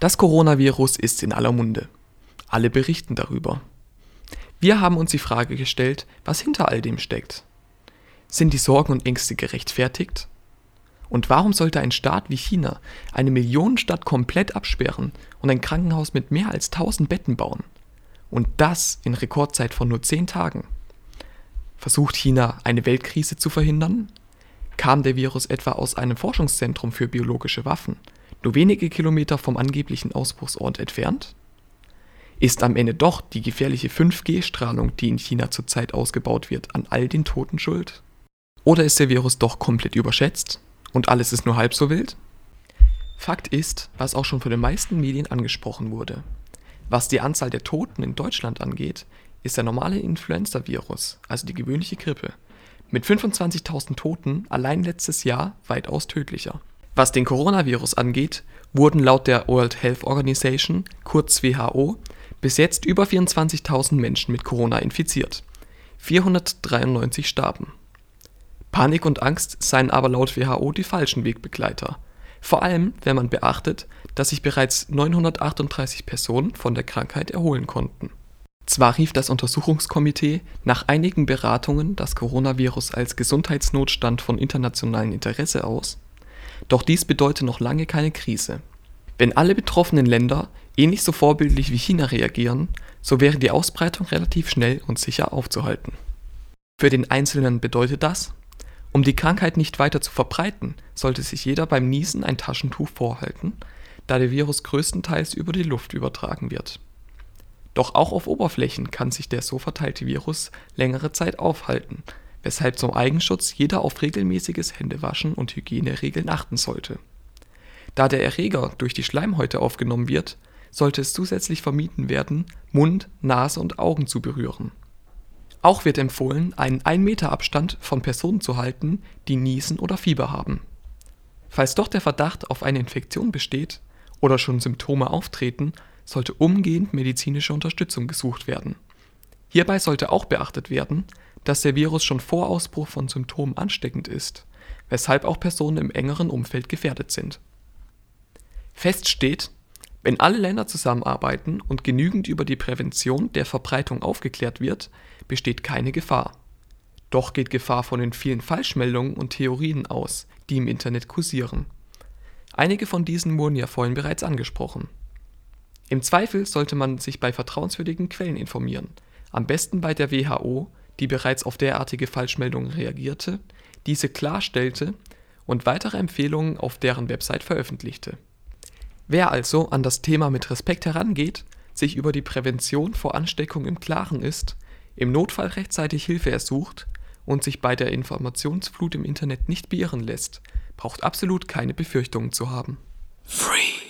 Das Coronavirus ist in aller Munde. Alle berichten darüber. Wir haben uns die Frage gestellt, was hinter all dem steckt. Sind die Sorgen und Ängste gerechtfertigt? Und warum sollte ein Staat wie China eine Millionenstadt komplett absperren und ein Krankenhaus mit mehr als 1000 Betten bauen? Und das in Rekordzeit von nur 10 Tagen. Versucht China eine Weltkrise zu verhindern? Kam der Virus etwa aus einem Forschungszentrum für biologische Waffen, nur wenige Kilometer vom angeblichen Ausbruchsort entfernt? Ist am Ende doch die gefährliche 5G-Strahlung, die in China zurzeit ausgebaut wird, an all den Toten schuld? Oder ist der Virus doch komplett überschätzt und alles ist nur halb so wild? Fakt ist, was auch schon von den meisten Medien angesprochen wurde. Was die Anzahl der Toten in Deutschland angeht, ist der normale Influenza-Virus, also die gewöhnliche Grippe, mit 25.000 Toten allein letztes Jahr weitaus tödlicher. Was den Coronavirus angeht, wurden laut der World Health Organization, kurz WHO, bis jetzt über 24.000 Menschen mit Corona infiziert. 493 starben. Panik und Angst seien aber laut WHO die falschen Wegbegleiter. Vor allem, wenn man beachtet, dass sich bereits 938 Personen von der Krankheit erholen konnten. Zwar rief das Untersuchungskomitee nach einigen Beratungen das Coronavirus als Gesundheitsnotstand von internationalem Interesse aus, doch dies bedeutet noch lange keine Krise. Wenn alle betroffenen Länder ähnlich so vorbildlich wie China reagieren, so wäre die Ausbreitung relativ schnell und sicher aufzuhalten. Für den Einzelnen bedeutet das, um die Krankheit nicht weiter zu verbreiten, sollte sich jeder beim Niesen ein Taschentuch vorhalten, da der Virus größtenteils über die Luft übertragen wird doch auch auf Oberflächen kann sich der so verteilte Virus längere Zeit aufhalten, weshalb zum Eigenschutz jeder auf regelmäßiges Händewaschen und Hygieneregeln achten sollte. Da der Erreger durch die Schleimhäute aufgenommen wird, sollte es zusätzlich vermieden werden, Mund, Nase und Augen zu berühren. Auch wird empfohlen, einen 1 Meter Abstand von Personen zu halten, die Niesen oder Fieber haben. Falls doch der Verdacht auf eine Infektion besteht oder schon Symptome auftreten, sollte umgehend medizinische Unterstützung gesucht werden. Hierbei sollte auch beachtet werden, dass der Virus schon vor Ausbruch von Symptomen ansteckend ist, weshalb auch Personen im engeren Umfeld gefährdet sind. Fest steht, wenn alle Länder zusammenarbeiten und genügend über die Prävention der Verbreitung aufgeklärt wird, besteht keine Gefahr. Doch geht Gefahr von den vielen Falschmeldungen und Theorien aus, die im Internet kursieren. Einige von diesen wurden ja vorhin bereits angesprochen. Im Zweifel sollte man sich bei vertrauenswürdigen Quellen informieren, am besten bei der WHO, die bereits auf derartige Falschmeldungen reagierte, diese klarstellte und weitere Empfehlungen auf deren Website veröffentlichte. Wer also an das Thema mit Respekt herangeht, sich über die Prävention vor Ansteckung im Klaren ist, im Notfall rechtzeitig Hilfe ersucht und sich bei der Informationsflut im Internet nicht beirren lässt, braucht absolut keine Befürchtungen zu haben. Free.